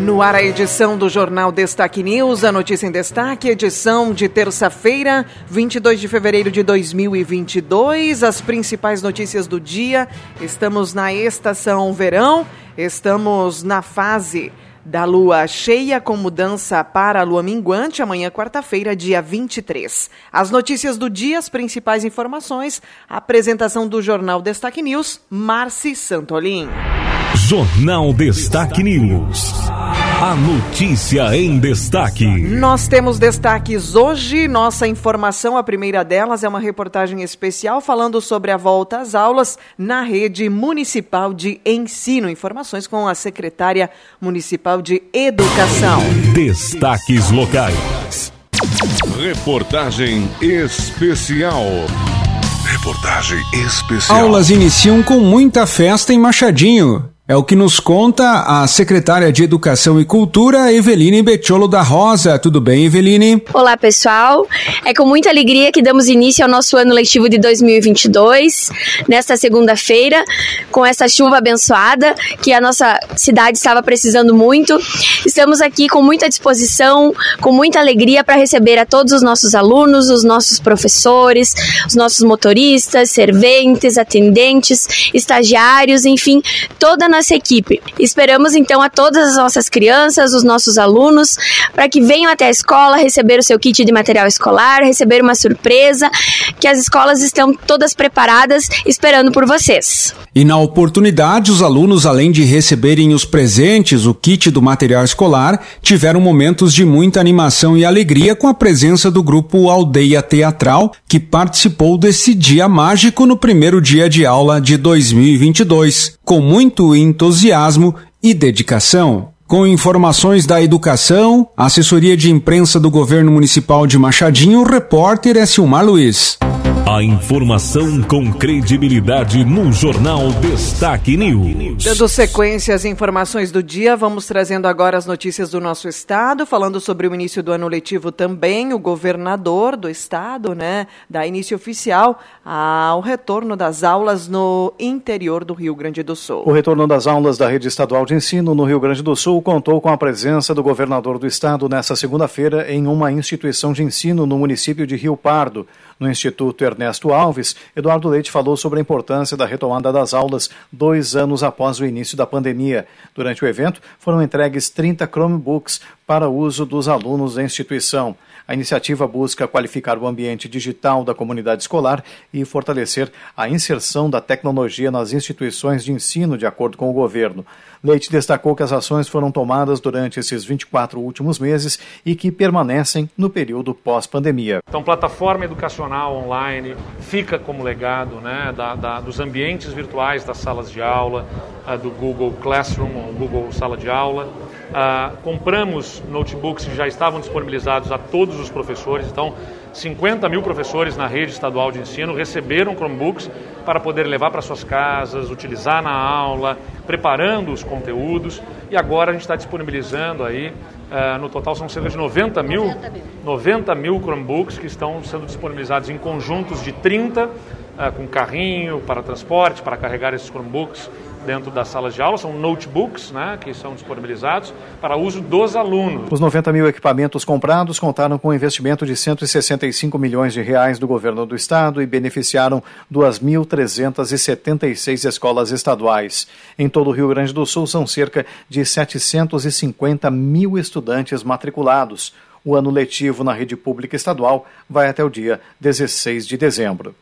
No ar a edição do Jornal Destaque News, a notícia em destaque, edição de terça-feira, 22 de fevereiro de 2022. As principais notícias do dia. Estamos na estação verão, estamos na fase da lua cheia com mudança para a lua minguante amanhã, quarta-feira, dia 23. As notícias do dia, as principais informações, apresentação do Jornal Destaque News, Marci Santolin. Jornal Destaque News. A notícia em destaque. Nós temos destaques hoje. Nossa informação, a primeira delas, é uma reportagem especial falando sobre a volta às aulas na rede municipal de ensino. Informações com a secretária municipal de educação. Destaques locais. Reportagem especial. Reportagem especial. Aulas iniciam com muita festa em Machadinho. É o que nos conta a secretária de Educação e Cultura, Eveline Betiolo da Rosa. Tudo bem, Eveline? Olá, pessoal. É com muita alegria que damos início ao nosso ano letivo de 2022, nesta segunda-feira, com essa chuva abençoada que a nossa cidade estava precisando muito. Estamos aqui com muita disposição, com muita alegria para receber a todos os nossos alunos, os nossos professores, os nossos motoristas, serventes, atendentes, estagiários, enfim, toda a nossa equipe. Esperamos então a todas as nossas crianças, os nossos alunos, para que venham até a escola receber o seu kit de material escolar, receber uma surpresa, que as escolas estão todas preparadas esperando por vocês. E na oportunidade, os alunos, além de receberem os presentes, o kit do material escolar, tiveram momentos de muita animação e alegria com a presença do grupo Aldeia Teatral, que participou desse dia mágico no primeiro dia de aula de 2022, com muito entusiasmo e dedicação. Com informações da educação, assessoria de imprensa do governo municipal de Machadinho, o repórter é Silmar Luiz. A informação com credibilidade no Jornal Destaque News. Dando sequência às informações do dia, vamos trazendo agora as notícias do nosso estado, falando sobre o início do ano letivo também, o governador do estado, né, dá início oficial ao retorno das aulas no interior do Rio Grande do Sul. O retorno das aulas da rede estadual de ensino no Rio Grande do Sul contou com a presença do governador do estado nesta segunda-feira em uma instituição de ensino no município de Rio Pardo. No Instituto Ernesto Alves, Eduardo Leite falou sobre a importância da retomada das aulas dois anos após o início da pandemia. Durante o evento, foram entregues 30 Chromebooks para uso dos alunos da instituição. A iniciativa busca qualificar o ambiente digital da comunidade escolar e fortalecer a inserção da tecnologia nas instituições de ensino, de acordo com o governo. Leite destacou que as ações foram tomadas durante esses 24 últimos meses e que permanecem no período pós-pandemia. Então, plataforma educacional online fica como legado né, da, da, dos ambientes virtuais das salas de aula, uh, do Google Classroom, ou Google Sala de Aula. Uh, compramos notebooks que já estavam disponibilizados a todos os professores, então 50 mil professores na rede estadual de ensino receberam Chromebooks para poder levar para suas casas, utilizar na aula, preparando os conteúdos. E agora a gente está disponibilizando aí, uh, no total são cerca de 90 mil, 90 mil, 90 mil Chromebooks que estão sendo disponibilizados em conjuntos de 30, uh, com carrinho para transporte, para carregar esses Chromebooks dentro das salas de aula, são notebooks né, que são disponibilizados para uso dos alunos. Os 90 mil equipamentos comprados contaram com um investimento de 165 milhões de reais do governo do estado e beneficiaram 2.376 escolas estaduais. Em todo o Rio Grande do Sul são cerca de 750 mil estudantes matriculados. O ano letivo na rede pública estadual vai até o dia 16 de dezembro.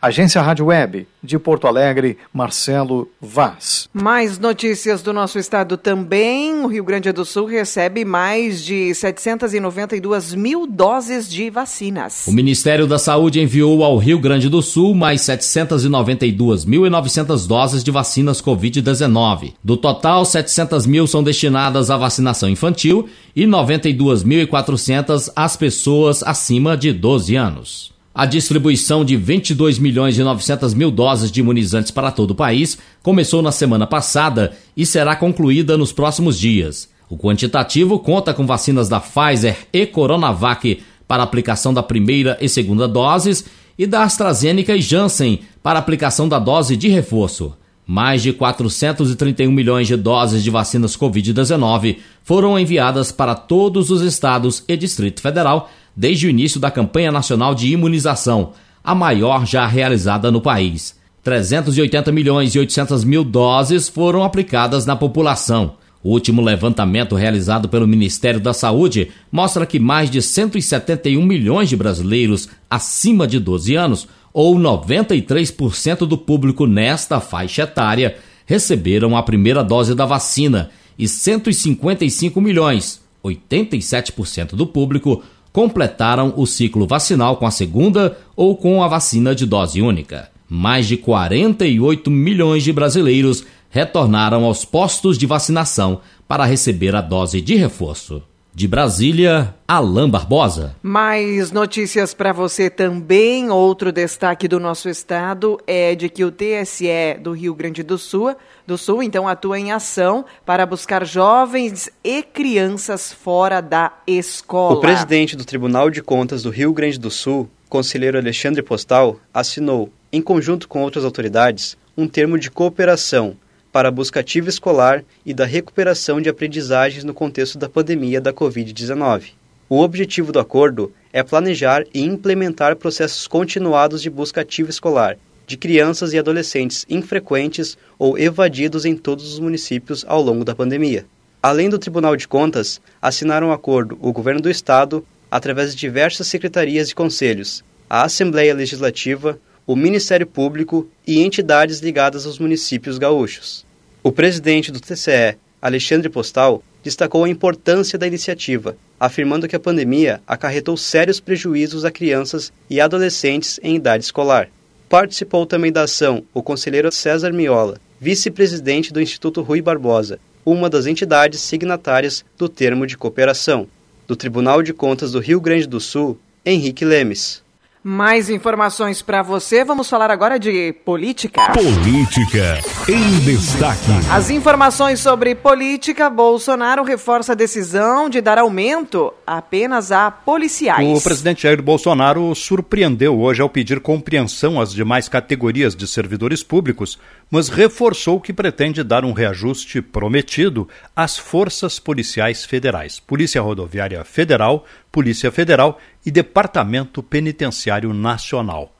Agência Rádio Web, de Porto Alegre, Marcelo Vaz. Mais notícias do nosso estado também. O Rio Grande do Sul recebe mais de 792 mil doses de vacinas. O Ministério da Saúde enviou ao Rio Grande do Sul mais 792.900 doses de vacinas Covid-19. Do total, 700 mil são destinadas à vacinação infantil e 92.400 às pessoas acima de 12 anos. A distribuição de 22 milhões e 900 mil doses de imunizantes para todo o país começou na semana passada e será concluída nos próximos dias. O quantitativo conta com vacinas da Pfizer e Coronavac para aplicação da primeira e segunda doses e da AstraZeneca e Janssen para aplicação da dose de reforço. Mais de 431 milhões de doses de vacinas Covid-19 foram enviadas para todos os estados e Distrito Federal desde o início da campanha nacional de imunização, a maior já realizada no país. 380 milhões e 800 mil doses foram aplicadas na população. O último levantamento realizado pelo Ministério da Saúde mostra que mais de 171 milhões de brasileiros acima de 12 anos, ou 93% do público nesta faixa etária, receberam a primeira dose da vacina e 155 milhões, 87% do público, completaram o ciclo vacinal com a segunda ou com a vacina de dose única. Mais de 48 milhões de brasileiros retornaram aos postos de vacinação para receber a dose de reforço. De Brasília, Alain Barbosa. Mais notícias para você também. Outro destaque do nosso estado é de que o TSE do Rio Grande do Sul, do Sul então atua em ação para buscar jovens e crianças fora da escola. O presidente do Tribunal de Contas do Rio Grande do Sul, conselheiro Alexandre Postal, assinou, em conjunto com outras autoridades, um termo de cooperação para a busca ativa escolar e da recuperação de aprendizagens no contexto da pandemia da Covid-19. O objetivo do acordo é planejar e implementar processos continuados de busca ativa escolar de crianças e adolescentes infrequentes ou evadidos em todos os municípios ao longo da pandemia. Além do Tribunal de Contas, assinaram um acordo o Governo do Estado, através de diversas secretarias e conselhos, a Assembleia Legislativa, o Ministério Público e entidades ligadas aos municípios gaúchos. O presidente do TCE, Alexandre Postal, destacou a importância da iniciativa, afirmando que a pandemia acarretou sérios prejuízos a crianças e adolescentes em idade escolar. Participou também da ação o conselheiro César Miola, vice-presidente do Instituto Rui Barbosa, uma das entidades signatárias do termo de cooperação. Do Tribunal de Contas do Rio Grande do Sul, Henrique Lemes. Mais informações para você. Vamos falar agora de política. Política em destaque. As informações sobre política. Bolsonaro reforça a decisão de dar aumento apenas a policiais. O presidente Jair Bolsonaro surpreendeu hoje ao pedir compreensão às demais categorias de servidores públicos, mas reforçou que pretende dar um reajuste prometido às forças policiais federais, Polícia Rodoviária Federal, Polícia Federal e Departamento Penitenciário Nacional.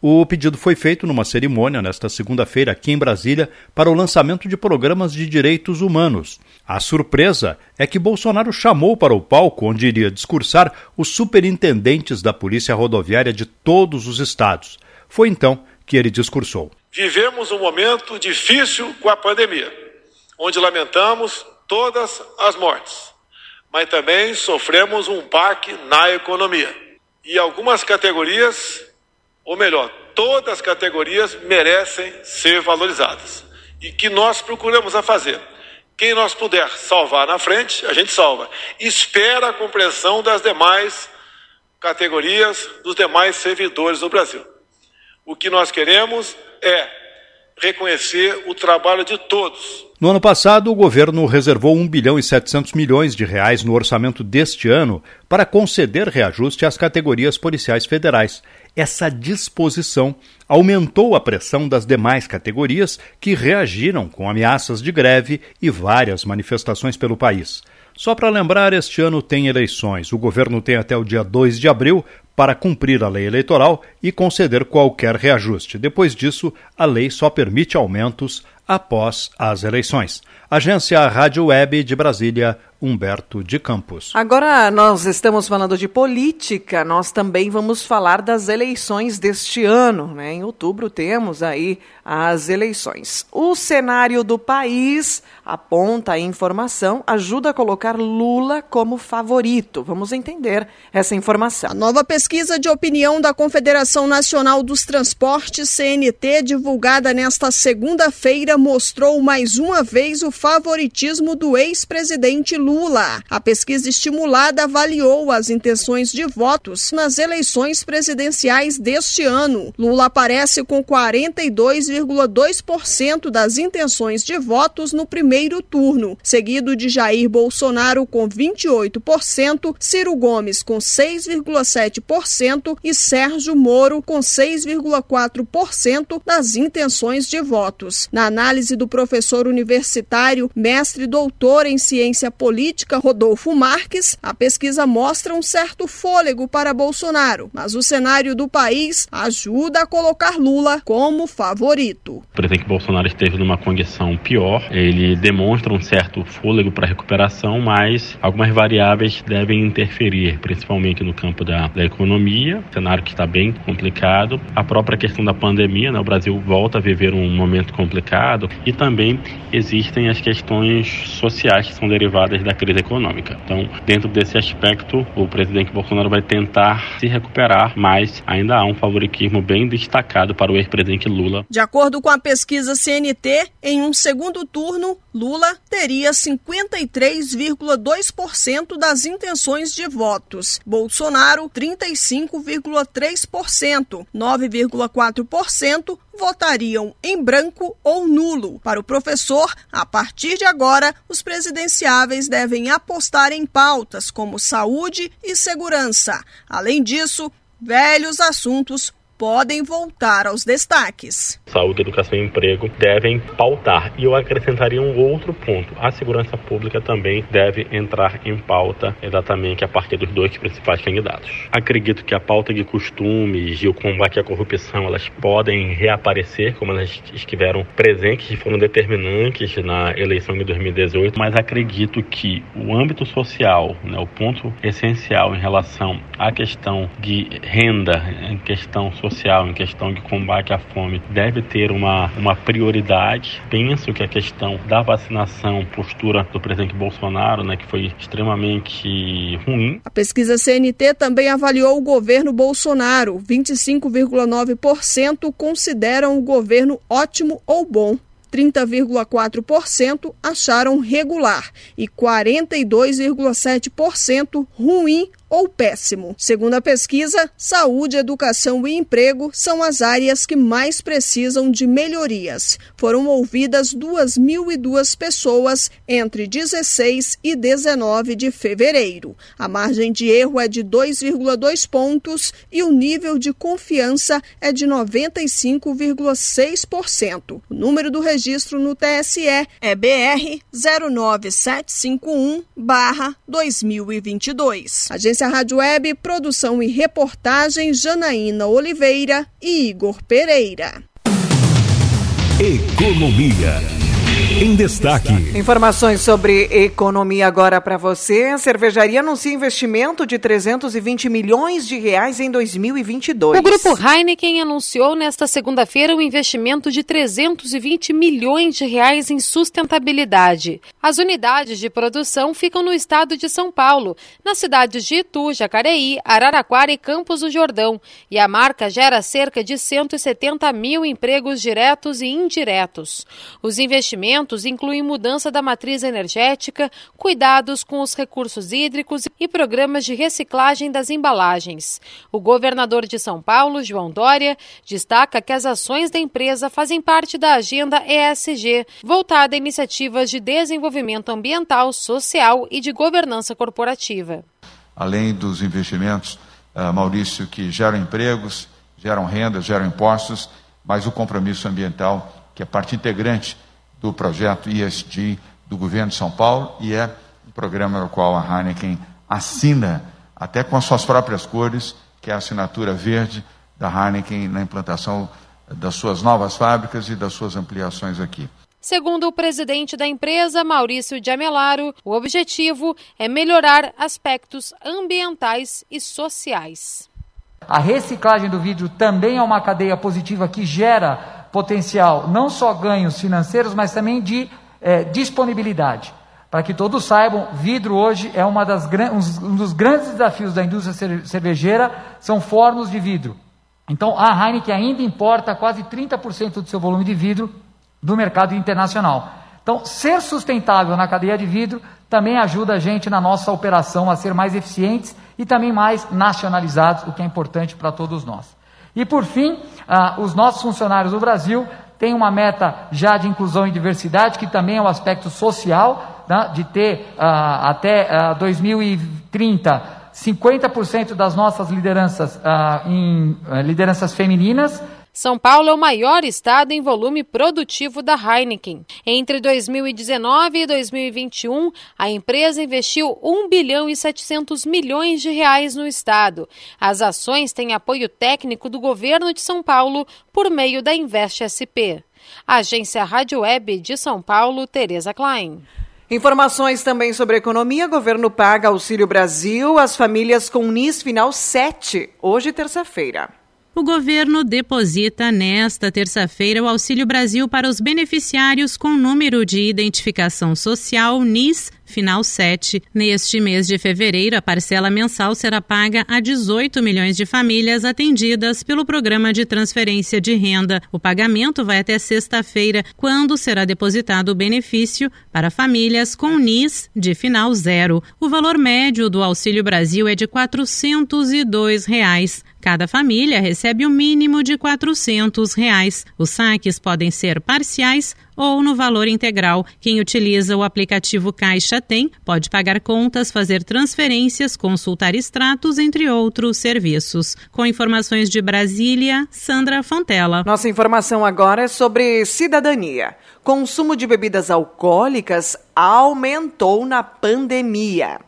O pedido foi feito numa cerimônia nesta segunda-feira aqui em Brasília para o lançamento de programas de direitos humanos. A surpresa é que Bolsonaro chamou para o palco onde iria discursar os superintendentes da Polícia Rodoviária de todos os estados. Foi então que ele discursou. Vivemos um momento difícil com a pandemia, onde lamentamos todas as mortes mas também sofremos um baque na economia. E algumas categorias, ou melhor, todas as categorias merecem ser valorizadas. E que nós procuramos a fazer. Quem nós puder salvar na frente, a gente salva. Espera a compreensão das demais categorias, dos demais servidores do Brasil. O que nós queremos é reconhecer o trabalho de todos, no ano passado, o governo reservou 1 bilhão e 700 milhões de reais no orçamento deste ano para conceder reajuste às categorias policiais federais. Essa disposição aumentou a pressão das demais categorias que reagiram com ameaças de greve e várias manifestações pelo país. Só para lembrar, este ano tem eleições. O governo tem até o dia 2 de abril para cumprir a lei eleitoral e conceder qualquer reajuste. Depois disso, a lei só permite aumentos após as eleições. Agência Rádio Web de Brasília, Humberto de Campos. Agora nós estamos falando de política, nós também vamos falar das eleições deste ano. Né? Em outubro temos aí as eleições. O cenário do país aponta a informação, ajuda a colocar Lula como favorito. Vamos entender essa informação. A nova pesquisa de opinião da Confederação Nacional dos Transportes, CNT, divulgada nesta segunda-feira, mostrou mais uma vez o favoritismo do ex-presidente Lula Lula. A pesquisa estimulada avaliou as intenções de votos nas eleições presidenciais deste ano. Lula aparece com 42,2% das intenções de votos no primeiro turno, seguido de Jair Bolsonaro com 28%, Ciro Gomes com 6,7% e Sérgio Moro com 6,4% das intenções de votos. Na análise do professor universitário, mestre doutor em ciência política, política Rodolfo Marques, a pesquisa mostra um certo fôlego para Bolsonaro, mas o cenário do país ajuda a colocar Lula como favorito. O presidente Bolsonaro esteve numa condição pior, ele demonstra um certo fôlego para recuperação, mas algumas variáveis devem interferir, principalmente no campo da, da economia, cenário que está bem complicado, a própria questão da pandemia, né? o Brasil volta a viver um momento complicado e também existem as questões sociais que são derivadas da crise econômica. Então, dentro desse aspecto, o presidente Bolsonaro vai tentar se recuperar, mas ainda há um favoritismo bem destacado para o ex-presidente Lula. De acordo com a pesquisa CNT, em um segundo turno, Lula teria 53,2% das intenções de votos. Bolsonaro, 35,3%. 9,4% votariam em branco ou nulo. Para o professor, a partir de agora, os presidenciáveis devem apostar em pautas como saúde e segurança. Além disso, velhos assuntos podem voltar aos destaques. Saúde, educação e emprego devem pautar. E eu acrescentaria um outro ponto: a segurança pública também deve entrar em pauta exatamente a partir dos dois principais candidatos. Acredito que a pauta de costumes e o combate à corrupção elas podem reaparecer, como elas estiveram presentes e foram determinantes na eleição de 2018, mas acredito que o âmbito social, né, o ponto essencial em relação à questão de renda, em questão social, social, em questão de combate à fome, deve ter uma, uma prioridade. Penso que a questão da vacinação, postura do presidente Bolsonaro, né, que foi extremamente ruim. A pesquisa CNT também avaliou o governo Bolsonaro. 25,9% consideram o governo ótimo ou bom. 30,4% acharam regular e 42,7% ruim ou péssimo. Segundo a pesquisa, saúde, educação e emprego são as áreas que mais precisam de melhorias. Foram ouvidas 2.002 pessoas entre 16 e 19 de fevereiro. A margem de erro é de 2,2 pontos e o nível de confiança é de 95,6%. O número do registro no TSE é BR 09751-2022. Agência Agência Rádio Web, produção e reportagem Janaína Oliveira e Igor Pereira. Economia. Em destaque. Informações sobre economia agora para você. A cervejaria anuncia investimento de 320 milhões de reais em 2022. O grupo Heineken anunciou nesta segunda-feira um investimento de 320 milhões de reais em sustentabilidade. As unidades de produção ficam no estado de São Paulo, nas cidades de Itu, Jacareí, Araraquara e Campos do Jordão. E a marca gera cerca de 170 mil empregos diretos e indiretos. Os investimentos investimentos incluem mudança da matriz energética, cuidados com os recursos hídricos e programas de reciclagem das embalagens. O governador de São Paulo, João Dória, destaca que as ações da empresa fazem parte da agenda ESG, voltada a iniciativas de desenvolvimento ambiental, social e de governança corporativa. Além dos investimentos, uh, Maurício, que geram empregos, geram renda, geram impostos, mas o compromisso ambiental, que é parte integrante do projeto ESG do governo de São Paulo e é um programa no qual a Heineken assina, até com as suas próprias cores, que é a assinatura verde da Heineken na implantação das suas novas fábricas e das suas ampliações aqui. Segundo o presidente da empresa, Maurício de Amelaro, o objetivo é melhorar aspectos ambientais e sociais. A reciclagem do vidro também é uma cadeia positiva que gera potencial, não só ganhos financeiros, mas também de é, disponibilidade. Para que todos saibam, vidro hoje é uma das, um dos grandes desafios da indústria cervejeira, são fornos de vidro. Então a Heineken ainda importa quase 30% do seu volume de vidro do mercado internacional. Então, ser sustentável na cadeia de vidro também ajuda a gente na nossa operação a ser mais eficientes e também mais nacionalizados, o que é importante para todos nós. E por fim, ah, os nossos funcionários do Brasil têm uma meta já de inclusão e diversidade, que também é um aspecto social, né, de ter ah, até ah, 2030 50% das nossas lideranças ah, em ah, lideranças femininas são Paulo é o maior estado em volume produtivo da Heineken. Entre 2019 e 2021, a empresa investiu 1 bilhão e 700 milhões de reais no estado. As ações têm apoio técnico do governo de São Paulo por meio da Invest SP. Agência Rádio Web de São Paulo, Tereza Klein. Informações também sobre economia. Governo paga Auxílio Brasil às famílias com NIS final 7, hoje terça-feira. O governo deposita nesta terça-feira o Auxílio Brasil para os beneficiários com número de identificação social NIS final 7. Neste mês de fevereiro, a parcela mensal será paga a 18 milhões de famílias atendidas pelo programa de transferência de renda. O pagamento vai até sexta-feira, quando será depositado o benefício para famílias com NIS de final zero. O valor médio do Auxílio Brasil é de 402 reais. Cada família recebe o um mínimo de 400 reais. Os saques podem ser parciais ou no valor integral. Quem utiliza o aplicativo Caixa Tem pode pagar contas, fazer transferências, consultar extratos, entre outros serviços. Com informações de Brasília, Sandra Fontela. Nossa informação agora é sobre cidadania. Consumo de bebidas alcoólicas aumentou na pandemia.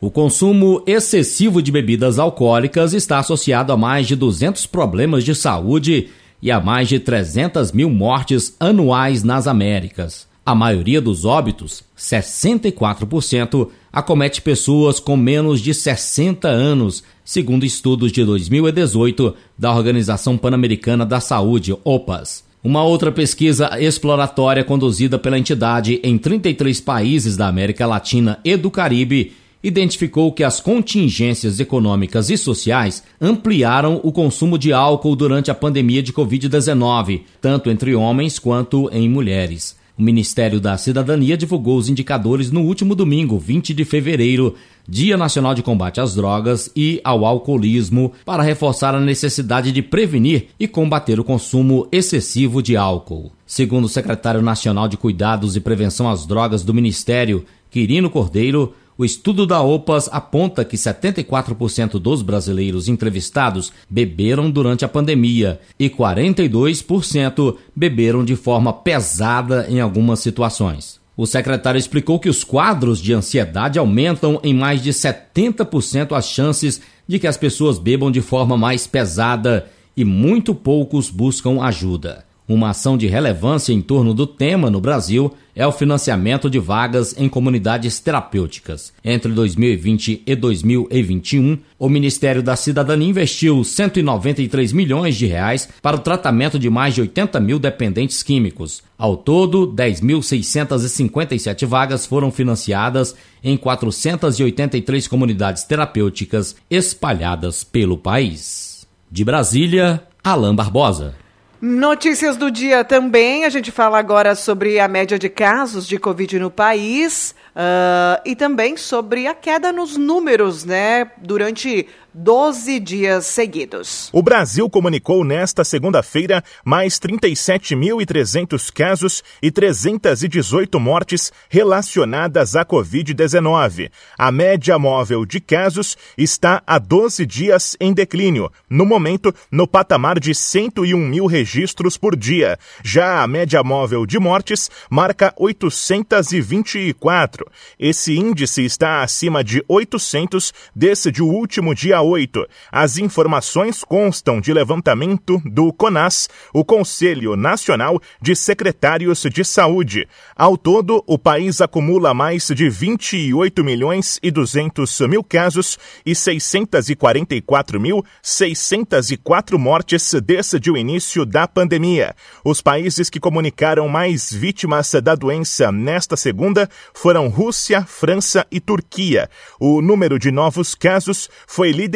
O consumo excessivo de bebidas alcoólicas está associado a mais de 200 problemas de saúde e a mais de 300 mil mortes anuais nas Américas. A maioria dos óbitos, 64%, acomete pessoas com menos de 60 anos, segundo estudos de 2018 da Organização Pan-Americana da Saúde, OPAS. Uma outra pesquisa exploratória conduzida pela entidade em 33 países da América Latina e do Caribe identificou que as contingências econômicas e sociais ampliaram o consumo de álcool durante a pandemia de Covid-19, tanto entre homens quanto em mulheres. O Ministério da Cidadania divulgou os indicadores no último domingo, 20 de fevereiro, Dia Nacional de Combate às Drogas e ao Alcoolismo, para reforçar a necessidade de prevenir e combater o consumo excessivo de álcool. Segundo o secretário nacional de Cuidados e Prevenção às Drogas do Ministério, Quirino Cordeiro, o estudo da OPAS aponta que 74% dos brasileiros entrevistados beberam durante a pandemia e 42% beberam de forma pesada em algumas situações. O secretário explicou que os quadros de ansiedade aumentam em mais de 70% as chances de que as pessoas bebam de forma mais pesada e muito poucos buscam ajuda. Uma ação de relevância em torno do tema no Brasil é o financiamento de vagas em comunidades terapêuticas. Entre 2020 e 2021, o Ministério da Cidadania investiu 193 milhões de reais para o tratamento de mais de 80 mil dependentes químicos. Ao todo, 10.657 vagas foram financiadas em 483 comunidades terapêuticas espalhadas pelo país. De Brasília, Alain Barbosa. Notícias do dia também. A gente fala agora sobre a média de casos de Covid no país uh, e também sobre a queda nos números, né? Durante 12 dias seguidos. O Brasil comunicou nesta segunda-feira mais 37.300 casos e 318 mortes relacionadas à Covid-19. A média móvel de casos está há 12 dias em declínio, no momento no patamar de 101 mil registros por dia. Já a média móvel de mortes marca 824. Esse índice está acima de 800 desde o último dia 8. As informações constam de levantamento do CONAS, o Conselho Nacional de Secretários de Saúde. Ao todo, o país acumula mais de 28 milhões e 200 mil casos e 644.604 mortes desde o início da pandemia. Os países que comunicaram mais vítimas da doença nesta segunda foram Rússia, França e Turquia. O número de novos casos foi liderado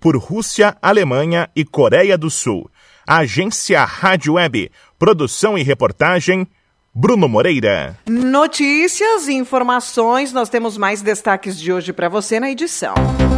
por Rússia, Alemanha e Coreia do Sul. Agência Rádio Web. Produção e reportagem Bruno Moreira. Notícias e informações, nós temos mais destaques de hoje para você na edição.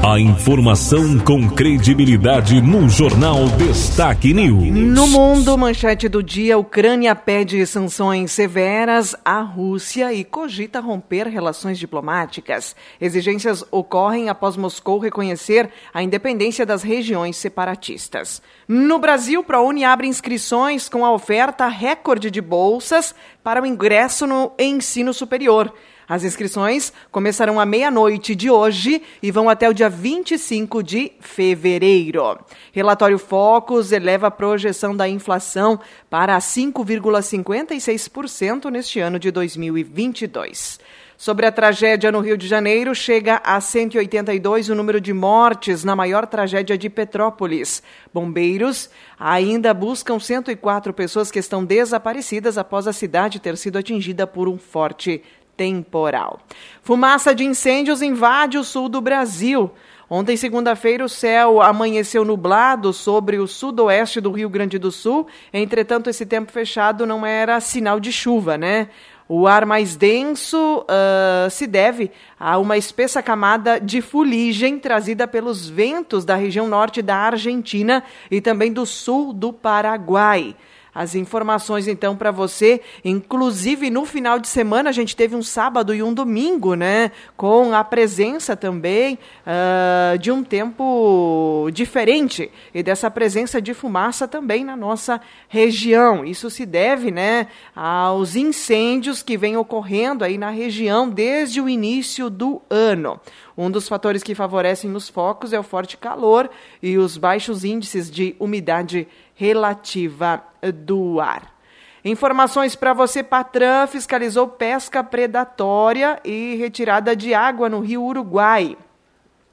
A informação com credibilidade no Jornal Destaque News. No mundo, manchete do dia: Ucrânia pede sanções severas à Rússia e cogita romper relações diplomáticas. Exigências ocorrem após Moscou reconhecer a independência das regiões separatistas. No Brasil, ProUni abre inscrições com a oferta recorde de bolsas para o ingresso no ensino superior. As inscrições começarão à meia-noite de hoje e vão até o dia 25 de fevereiro. Relatório Focus eleva a projeção da inflação para 5,56% neste ano de 2022. Sobre a tragédia no Rio de Janeiro, chega a 182 o número de mortes na maior tragédia de Petrópolis. Bombeiros ainda buscam 104 pessoas que estão desaparecidas após a cidade ter sido atingida por um forte temporal. Fumaça de incêndios invade o sul do Brasil. Ontem, segunda-feira, o céu amanheceu nublado sobre o sudoeste do Rio Grande do Sul. Entretanto, esse tempo fechado não era sinal de chuva, né? O ar mais denso uh, se deve a uma espessa camada de fuligem trazida pelos ventos da região norte da Argentina e também do sul do Paraguai as informações então para você. Inclusive no final de semana a gente teve um sábado e um domingo, né, com a presença também uh, de um tempo diferente e dessa presença de fumaça também na nossa região. Isso se deve, né, aos incêndios que vêm ocorrendo aí na região desde o início do ano. Um dos fatores que favorecem os focos é o forte calor e os baixos índices de umidade relativa do ar. Informações para você, Patran fiscalizou pesca predatória e retirada de água no Rio Uruguai.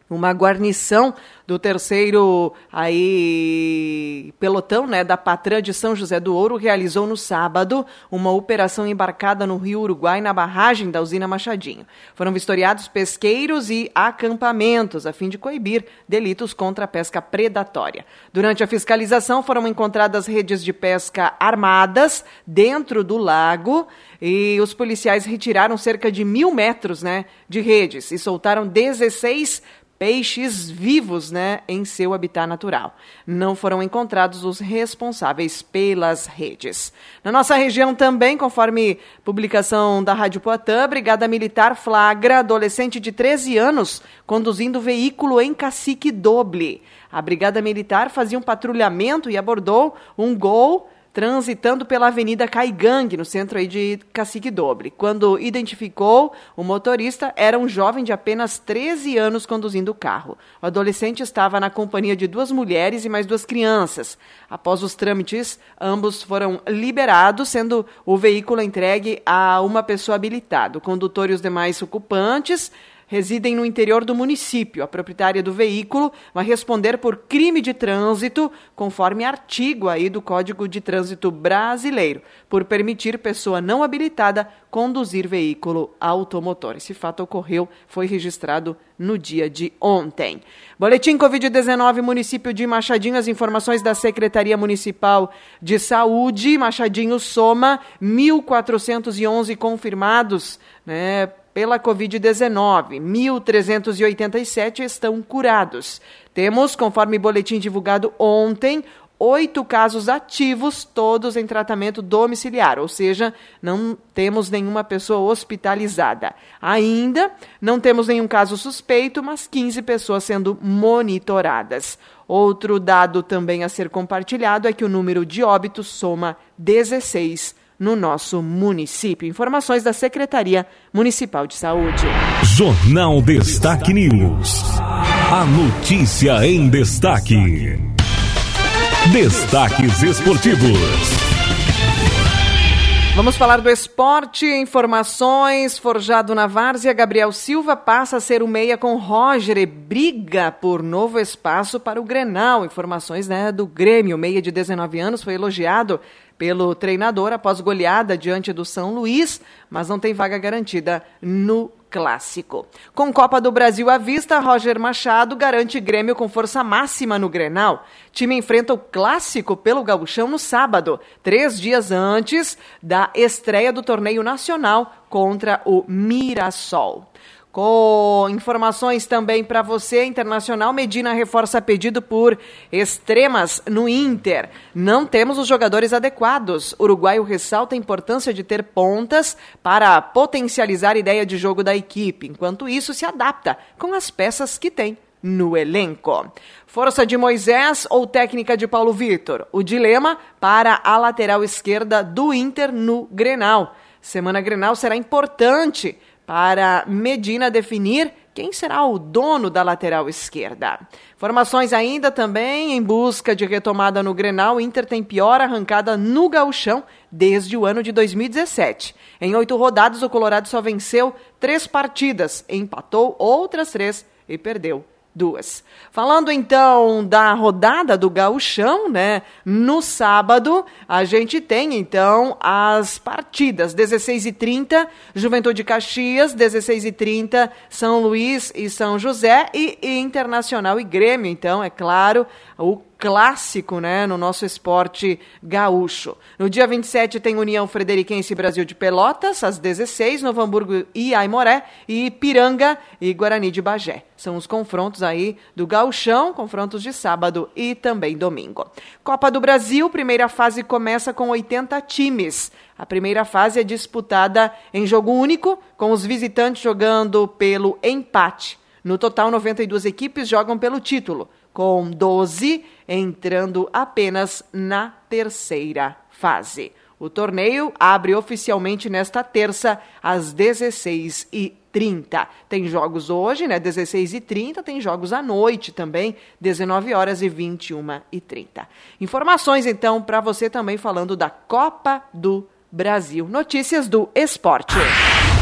Uma guarnição do terceiro aí pelotão, né, da Patrã de São José do Ouro realizou no sábado uma operação embarcada no Rio Uruguai na barragem da usina Machadinho. Foram vistoriados pesqueiros e acampamentos a fim de coibir delitos contra a pesca predatória. Durante a fiscalização foram encontradas redes de pesca armadas dentro do lago e os policiais retiraram cerca de mil metros, né, de redes e soltaram 16 peixes vivos né, em seu habitat natural. Não foram encontrados os responsáveis pelas redes. Na nossa região também, conforme publicação da Rádio Poitin, Brigada Militar flagra adolescente de 13 anos conduzindo veículo em cacique doble. A Brigada Militar fazia um patrulhamento e abordou um gol transitando pela Avenida Caigangue, no centro aí de Cacique Doble. Quando identificou o motorista, era um jovem de apenas 13 anos conduzindo o carro. O adolescente estava na companhia de duas mulheres e mais duas crianças. Após os trâmites, ambos foram liberados, sendo o veículo entregue a uma pessoa habilitada. O condutor e os demais ocupantes residem no interior do município. A proprietária do veículo vai responder por crime de trânsito, conforme artigo aí do Código de Trânsito Brasileiro, por permitir pessoa não habilitada conduzir veículo automotor. Esse fato ocorreu, foi registrado no dia de ontem. Boletim Covid-19, município de Machadinho, as informações da Secretaria Municipal de Saúde. Machadinho soma 1.411 confirmados, né? Pela Covid-19. 1.387 estão curados. Temos, conforme boletim divulgado ontem, oito casos ativos, todos em tratamento domiciliar, ou seja, não temos nenhuma pessoa hospitalizada. Ainda não temos nenhum caso suspeito, mas 15 pessoas sendo monitoradas. Outro dado também a ser compartilhado é que o número de óbitos soma 16 no nosso município. Informações da Secretaria Municipal de Saúde. Jornal Destaque News. A notícia em destaque. Destaques esportivos. Vamos falar do esporte, informações, forjado na várzea, Gabriel Silva passa a ser o meia com Roger e briga por novo espaço para o Grenal. Informações né, do Grêmio, meia de 19 anos, foi elogiado pelo treinador após goleada diante do São Luís, mas não tem vaga garantida no clássico. Com Copa do Brasil à vista, Roger Machado garante Grêmio com força máxima no Grenal. Time enfrenta o clássico pelo Gauchão no sábado, três dias antes da estreia do torneio nacional contra o Mirassol. Com informações também para você, Internacional Medina reforça pedido por extremas no Inter. Não temos os jogadores adequados. Uruguaio ressalta a importância de ter pontas para potencializar a ideia de jogo da equipe. Enquanto isso, se adapta com as peças que tem no elenco. Força de Moisés ou técnica de Paulo Vitor? O dilema para a lateral esquerda do Inter no Grenal. Semana Grenal será importante para Medina definir quem será o dono da lateral esquerda. Formações ainda também em busca de retomada no Grenal. Inter tem pior arrancada no gauchão desde o ano de 2017. Em oito rodadas, o Colorado só venceu três partidas, empatou outras três e perdeu duas. Falando então da rodada do gauchão, né? No sábado, a gente tem então as partidas 16 e 30 Juventude Caxias, 16 e 30 São Luís e São José e, e Internacional e Grêmio, então, é claro, o clássico, né, no nosso esporte gaúcho. No dia 27 tem União Frederiquense Brasil de Pelotas, às 16, Novo Hamburgo e Aimoré, e Piranga e Guarani de Bagé. São os confrontos aí do gauchão, confrontos de sábado e também domingo. Copa do Brasil, primeira fase começa com 80 times. A primeira fase é disputada em jogo único, com os visitantes jogando pelo empate. No total, 92 equipes jogam pelo título com 12 entrando apenas na terceira fase. O torneio abre oficialmente nesta terça, às 16h30. Tem jogos hoje, né? 16h30, tem jogos à noite também, 19 horas e 21h30. Informações, então, para você também falando da Copa do Brasil. Notícias do esporte.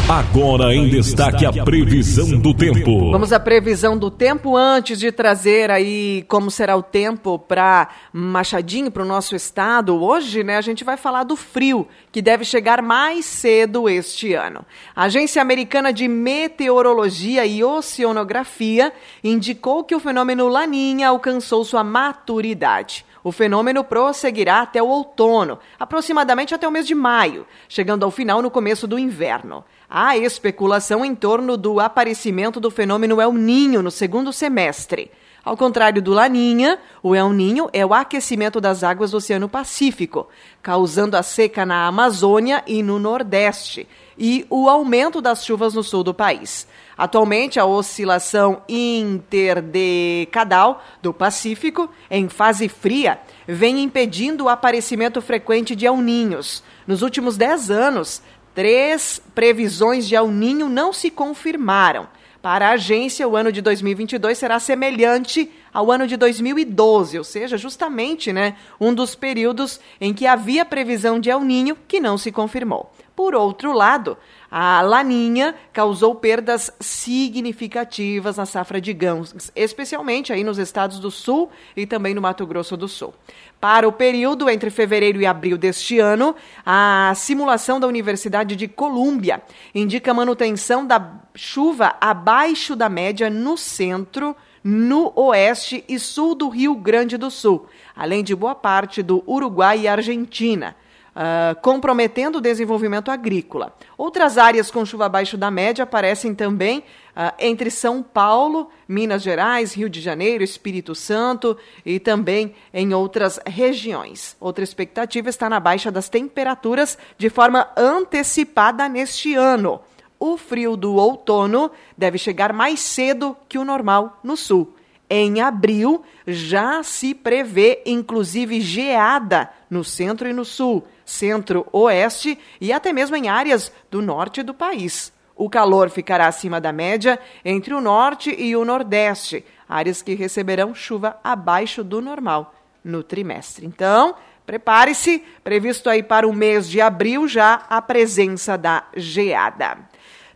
Agora em destaque a previsão do tempo. Vamos à previsão do tempo antes de trazer aí como será o tempo para Machadinho, para o nosso estado. Hoje, né, a gente vai falar do frio que deve chegar mais cedo este ano. A Agência Americana de Meteorologia e Oceanografia indicou que o fenômeno Laninha alcançou sua maturidade. O fenômeno prosseguirá até o outono, aproximadamente até o mês de maio, chegando ao final no começo do inverno. Há especulação em torno do aparecimento do fenômeno El Ninho no segundo semestre. Ao contrário do Laninha, o El Ninho é o aquecimento das águas do Oceano Pacífico, causando a seca na Amazônia e no Nordeste, e o aumento das chuvas no sul do país. Atualmente, a oscilação interdecadal do Pacífico, em fase fria, vem impedindo o aparecimento frequente de El Ninhos. Nos últimos 10 anos, Três previsões de El Ninho não se confirmaram. Para a agência, o ano de 2022 será semelhante ao ano de 2012, ou seja, justamente né, um dos períodos em que havia previsão de El Ninho que não se confirmou. Por outro lado, a laninha causou perdas significativas na safra de grãos, especialmente aí nos estados do Sul e também no Mato Grosso do Sul. Para o período entre fevereiro e abril deste ano, a simulação da Universidade de Colômbia indica manutenção da chuva abaixo da média no centro, no oeste e sul do Rio Grande do Sul, além de boa parte do Uruguai e Argentina uh, comprometendo o desenvolvimento agrícola. Outras áreas com chuva abaixo da média aparecem também uh, entre São Paulo, Minas Gerais, Rio de Janeiro, Espírito Santo e também em outras regiões. Outra expectativa está na baixa das temperaturas de forma antecipada neste ano. O frio do outono deve chegar mais cedo que o normal no sul em abril já se prevê inclusive geada no centro e no sul, centro-oeste e até mesmo em áreas do norte do país. O calor ficará acima da média entre o norte e o nordeste, áreas que receberão chuva abaixo do normal no trimestre. Então, prepare-se, previsto aí para o mês de abril já a presença da geada.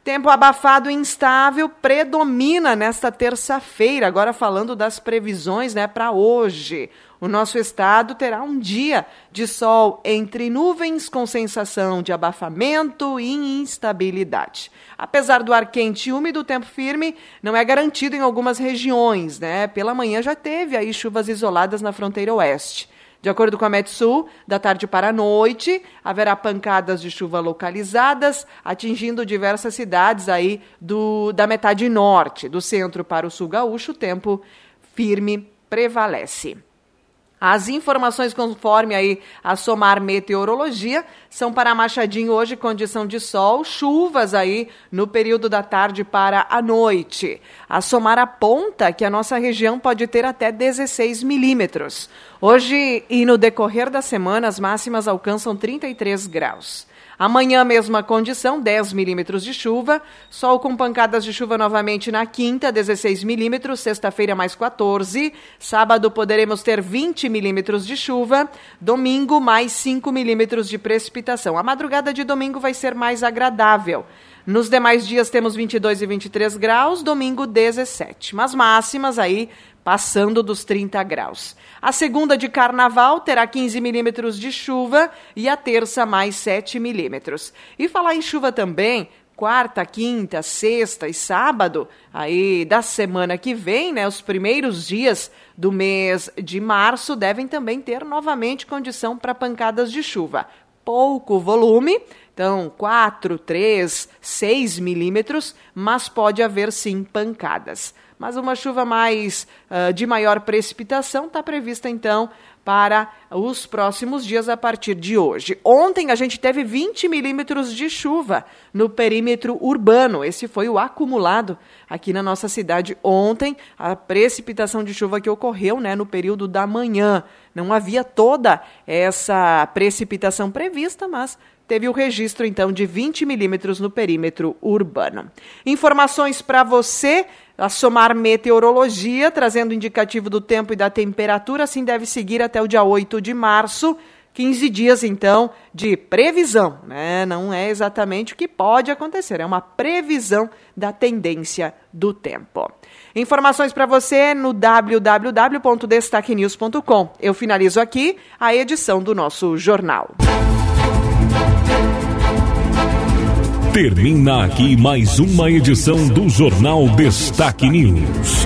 Tempo abafado e instável predomina nesta terça-feira. Agora falando das previsões, né, para hoje. O nosso estado terá um dia de sol entre nuvens com sensação de abafamento e instabilidade. Apesar do ar quente e úmido, o tempo firme não é garantido em algumas regiões, né? Pela manhã já teve aí chuvas isoladas na fronteira oeste. De acordo com a Metsul, da tarde para a noite, haverá pancadas de chuva localizadas, atingindo diversas cidades aí do, da metade norte. Do centro para o sul gaúcho, o tempo firme prevalece. As informações conforme aí a Somar Meteorologia são para Machadinho hoje condição de sol, chuvas aí no período da tarde para a noite. A Somar aponta que a nossa região pode ter até 16 milímetros. Hoje e no decorrer da semana as máximas alcançam 33 graus. Amanhã, mesma condição, 10 milímetros de chuva. Sol com pancadas de chuva novamente na quinta, 16 milímetros. Sexta-feira, mais 14. Sábado, poderemos ter 20 milímetros de chuva. Domingo, mais 5 milímetros de precipitação. A madrugada de domingo vai ser mais agradável. Nos demais dias temos 22 e 23 graus, domingo 17. Mas máximas aí passando dos 30 graus. A segunda de carnaval terá 15 milímetros de chuva e a terça mais 7 milímetros. E falar em chuva também, quarta, quinta, sexta e sábado, aí da semana que vem, né, os primeiros dias do mês de março devem também ter novamente condição para pancadas de chuva. Pouco volume, então 4, 3, 6 milímetros, mas pode haver sim pancadas mas uma chuva mais uh, de maior precipitação está prevista então para os próximos dias a partir de hoje. Ontem a gente teve 20 milímetros de chuva no perímetro urbano. Esse foi o acumulado aqui na nossa cidade ontem. A precipitação de chuva que ocorreu né, no período da manhã. Não havia toda essa precipitação prevista, mas teve o registro então de 20 milímetros no perímetro urbano. Informações para você a somar meteorologia, trazendo indicativo do tempo e da temperatura, assim deve seguir até o dia 8 de março. 15 dias, então, de previsão, né? Não é exatamente o que pode acontecer, é uma previsão da tendência do tempo. Informações para você no www.destaquenews.com. Eu finalizo aqui a edição do nosso jornal. Termina aqui mais uma edição do Jornal Destaque News.